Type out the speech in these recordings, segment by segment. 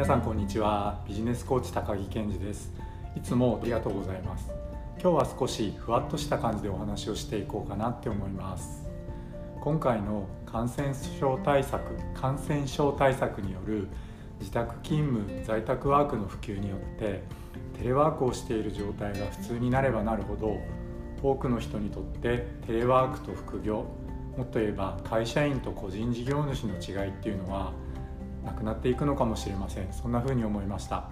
皆さんこんにちは。ビジネスコーチ高木健二です。いつもありがとうございます。今日は少しふわっとした感じでお話をしていこうかなって思います。今回の感染症対策感染症対策による自宅勤務在宅ワークの普及によってテレワークをしている状態が普通になればなるほど多くの人にとってテレワークと副業もっと言えば会社員と個人事業主の違いっていうのはなくなっていくのかもしれません。そんな風に思いました。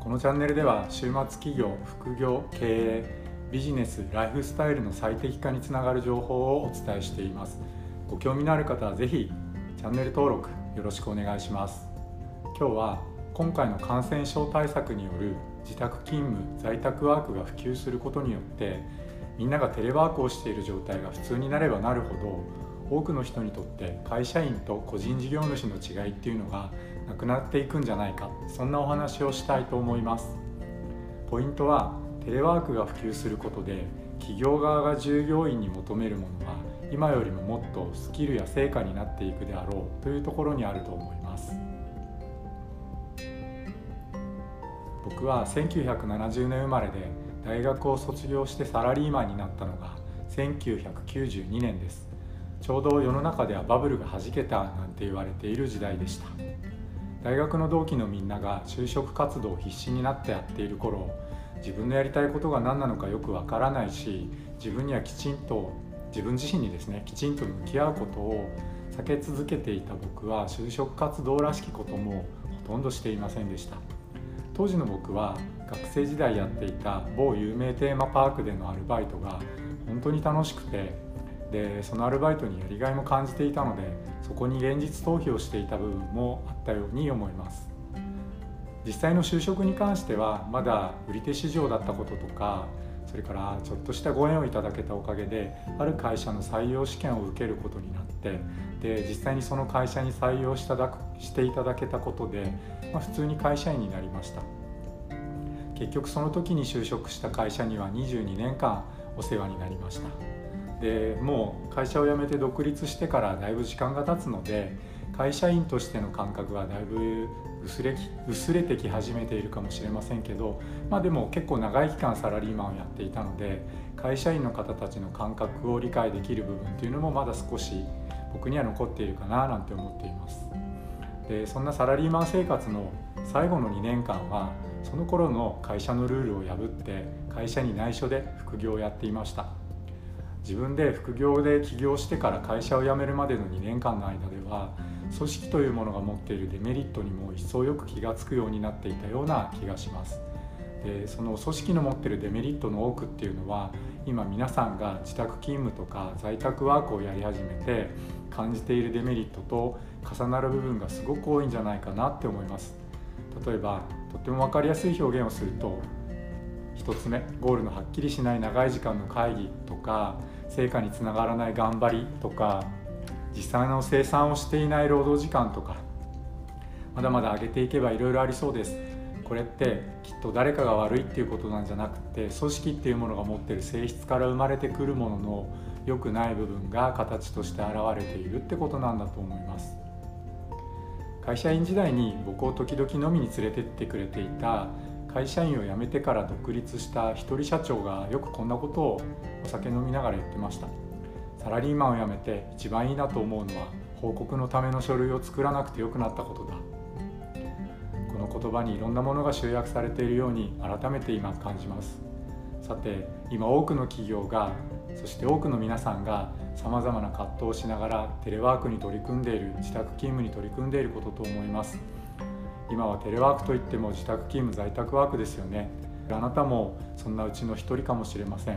このチャンネルでは週末企業副業経営ビジネスライフスタイルの最適化につながる情報をお伝えしています。ご興味のある方は是非チャンネル登録よろしくお願いします。今日は今回の感染症対策による自宅勤務在宅ワークが普及することによってみんながテレワークをしている状態が普通になればなるほど多くの人にとって会社員と個人事業主の違いっていうのがなくなっていくんじゃないか。そんなお話をしたいと思います。ポイントはテレワークが普及することで企業側が従業員に求めるものは今よりももっとスキルや成果になっていくであろうというところにあると思います。僕は1970年生まれで大学を卒業してサラリーマンになったのが1992年です。ちょうど世の中ではバブルがはじけたなんて言われている時代でした。大学の同期のみんなが就職活動を必死になってやっている頃自分のやりたいことが何なのかよくわからないし自分にはきちんと自分自身にですねきちんと向き合うことを避け続けていた僕は就職活動らしきこともほとんどしていませんでした。当時の僕は学生時代やっていた某有名テーマパークでのアルバイトが本当に楽しくてでそのアルバイトにやりがいも感じていたのでそこに現実逃避をしていた部分もあったように思います。実際の就職に関してはまだ売り手市場だったこととかそれからちょっとしたご縁をいただけたおかげである会社の採用試験を受けることになってで実際にその会社に採用しただしていただけたことで、まあ、普通に会社員になりました。結局その時に就職した会社には22年間お世話になりました。でもう会社を辞めて独立してからだいぶ時間が経つので会社員としての感覚はだいぶ薄れ薄れてき始めているかもしれませんけど、まあ、でも結構長い期間サラリーマンをやっていたので会社員の方たちの感覚を理解できる部分っていうのもまだ少し僕には残っているかななんて思っています。でそんなサラリーマン生活の最後の2年間はその頃の会社のルールを破って会社に内緒で副業をやっていました。自分で副業で起業してから会社を辞めるまでの2年間の間では組織というものが持っているデメリットにも一層よく気が付くようになっていたような気がします。でその組織の持っているデメリットの多くっていうのは今皆さんが自宅勤務とか在宅ワークをやり始めて感じているデメリットと重なる部分がすごく多いんじゃないかなって思います。例えばとっても分かりやすい表現をすると1つ目ゴールのはっきりしない長い時間の会議とか成果につながらない頑張りとか実際の生産をしていない労働時間とかまだまだ上げていけばいろいろありそうです。これってきっと誰かが悪いっていうことなんじゃなくて組織っていうものが持ってる性質から生まれてくるものの良くない部分が形として現れているってことなんだと思います。会社員時代に僕を時々飲みに連れてってくれていた会社員を辞めてから独立した一人社長がよくこんなことをお酒飲みながら言ってました。サラリーマンを辞めて一番いいなと思うのは報告のための書類を作らなくてよくなったことだ。この言葉にいろんなものが集約されているように改めて今感じます。さて今多くの企業がそして多くの皆さんがさまざまな葛藤をしながらテレワークに取り組んでいる自宅勤務に取り組んでいることと思います。今はテレワークといっても自宅勤務在宅ワークですよね。あなたもそんなうちの一人かもしれません。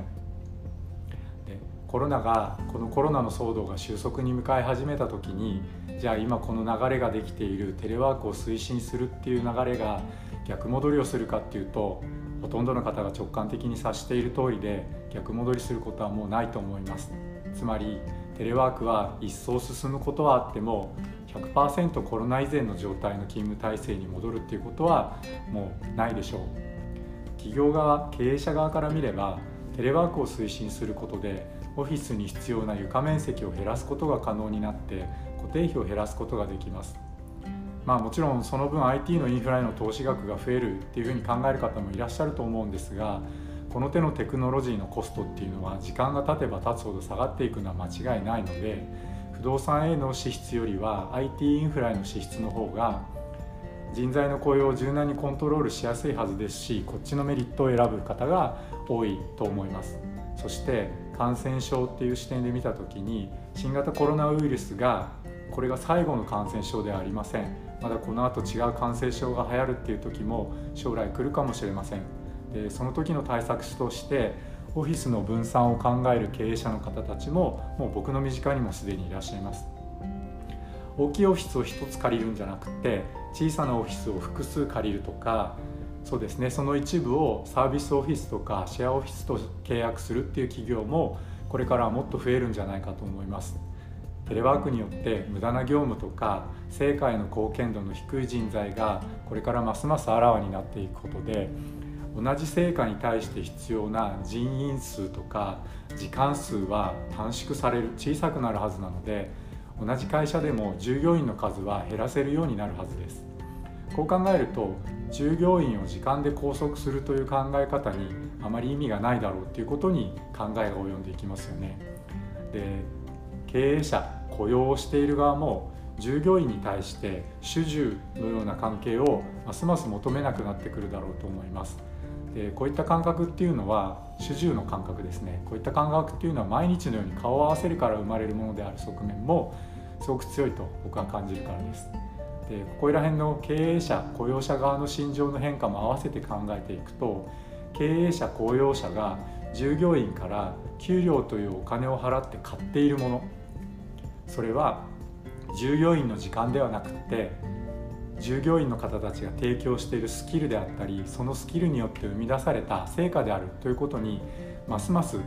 でコロナがこのコロナの騒動が収束に向かい始めた時にじゃあ今この流れができているテレワークを推進するっていう流れが逆戻りをするかっていうとほとんどの方が直感的に察している通りで逆戻りすることはもうないと思います。つまりテレワークは一層進むことはあっても100%コロナ以前の状態の勤務体制に戻るっていうことはもうないでしょう。企業側経営者側から見ればテレワークを推進することでオフィスに必要な床面積を減らすことが可能になって固定費を減らすことができます。まあもちろんその分 IT のインフラへの投資額が増えるっていうふうに考える方もいらっしゃると思うんですがこの手のテクノロジーのコストっていうのは時間が経てば経つほど下がっていくのは間違いないので不動産への支出よりは IT インフラへの支出の方が人材の雇用を柔軟にコントロールしやすいはずですしこっちのメリットを選ぶ方が多いと思います。そして感染症っていう視点で見た時に新型コロナウイルスがこれが最後の感染症ではありません。まだこの後違う感染症が流行るっていう時も将来来るかもしれません。でその時の対策としてオフィスの分散を考える経営者の方たちももう僕の身近にもすでにいらっしゃいます。大きいオフィスを1つ借りるんじゃなくて小さなオフィスを複数借りるとかそうですねその一部をサービスオフィスとかシェアオフィスと契約するっていう企業もこれからはもっと増えるんじゃないかと思います。テレワークによって無駄な業務とか成果への貢献度の低い人材がこれからますますあらわになっていくことで同じ成果に対して必要な人員数とか時間数は短縮される小さくなるはずなので同じ会社でも従業員の数は減らせるようになるはずです。こう考えると従業員を時間で拘束するという考え方にあまり意味がないだろうということに考えが及んでいきますよね。で経営者雇用をしている側も従業員に対して主従のような関係をますます求めなくなってくるだろうと思います。でこういった感覚っていうのは主従の感覚ですね。こういった感覚っていうのは毎日のように顔を合わせるから生まれるものである側面もすごく強いと僕は感じるからです。でここら辺の経営者雇用者側の心情の変化も合わせて考えていくと経営者雇用者が従業員から給料というお金を払って買っているものそれは従業員の時間ではなくて従業員の方たちが提供しているスキルであったりそのスキルによって生み出された成果であるということにますます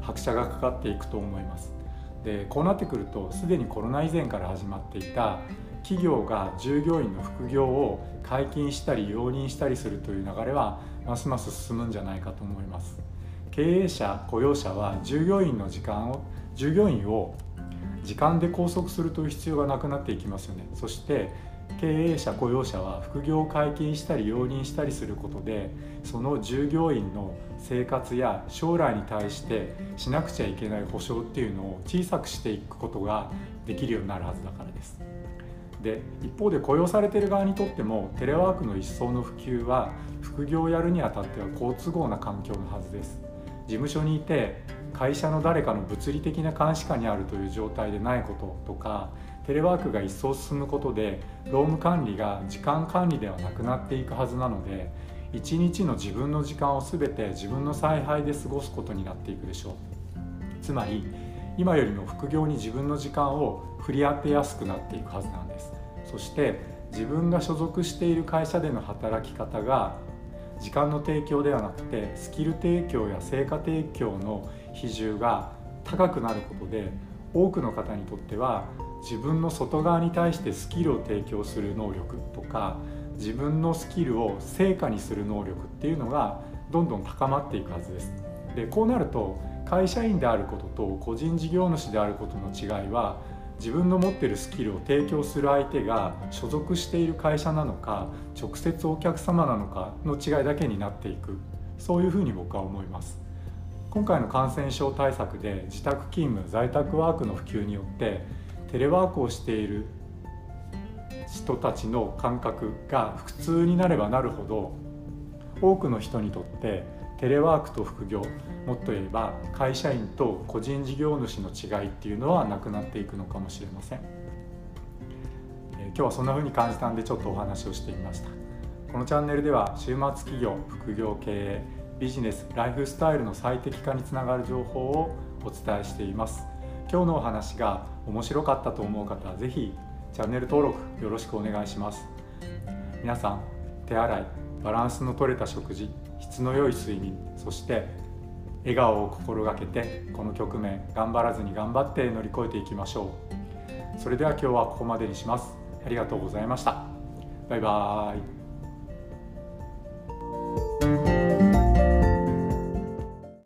拍車がかかっていくと思います。でこうなってくるとすでにコロナ以前から始まっていた企業が従業員の副業を解禁したり容認したりするという流れはますます進むんじゃないかと思います。経営者雇用者は従業員の時間を従業員を時間で拘束するという必要がなくなっていきますよね。そして経営者雇用者は副業を解禁したり容認したりすることでその従業員の生活や将来に対してしなくちゃいけない保障っていうのを小さくしていくことができるようになるはずだからです。で一方で雇用されてる側にとってもテレワークの一層の普及は副業をやるにあたっては好都合な環境のはずです。事務所にいて会社の誰かの物理的な監視下にあるという状態でないこととかテレワークが一層進むことで労務管理が時間管理ではなくなっていくはずなので一日の自分の時間を全て自分の采配で過ごすことになっていくでしょう。つまり今よりも副業に自分の時間を振り当てやすくなっていくはずなんです。そして自分が所属している会社での働き方が時間の提供ではなくてスキル提供や成果提供の比重が高くなることで多くの方にとっては自分の外側に対してスキルを提供する能力とか自分のスキルを成果にする能力っていうのがどんどん高まっていくはずです。でこうなると会社員であることと個人事業主であることの違いは自分の持ってるスキルを提供する相手が所属している会社なのか直接お客様なのかの違いだけになっていくそういうふうに僕は思います今回の感染症対策で自宅勤務在宅ワークの普及によってテレワークをしている人たちの感覚が普通になればなるほど多くの人にとってテレワークと副業もっと言えば会社員と個人事業主の違いっていうのはなくなっていくのかもしれません、え今日はそんな風に感じたんでちょっとお話をしてみました。このチャンネルでは週末企業副業経営ビジネスライフスタイルの最適化につながる情報をお伝えしています。今日のお話が面白かったと思う方は是非チャンネル登録よろしくお願いします。皆さん手洗いバランスの取れた食事質の良い睡眠そして笑顔を心がけてこの局面頑張らずに頑張って乗り越えていきましょう。それでは今日はここまでにします。ありがとうございました。バイバーイ。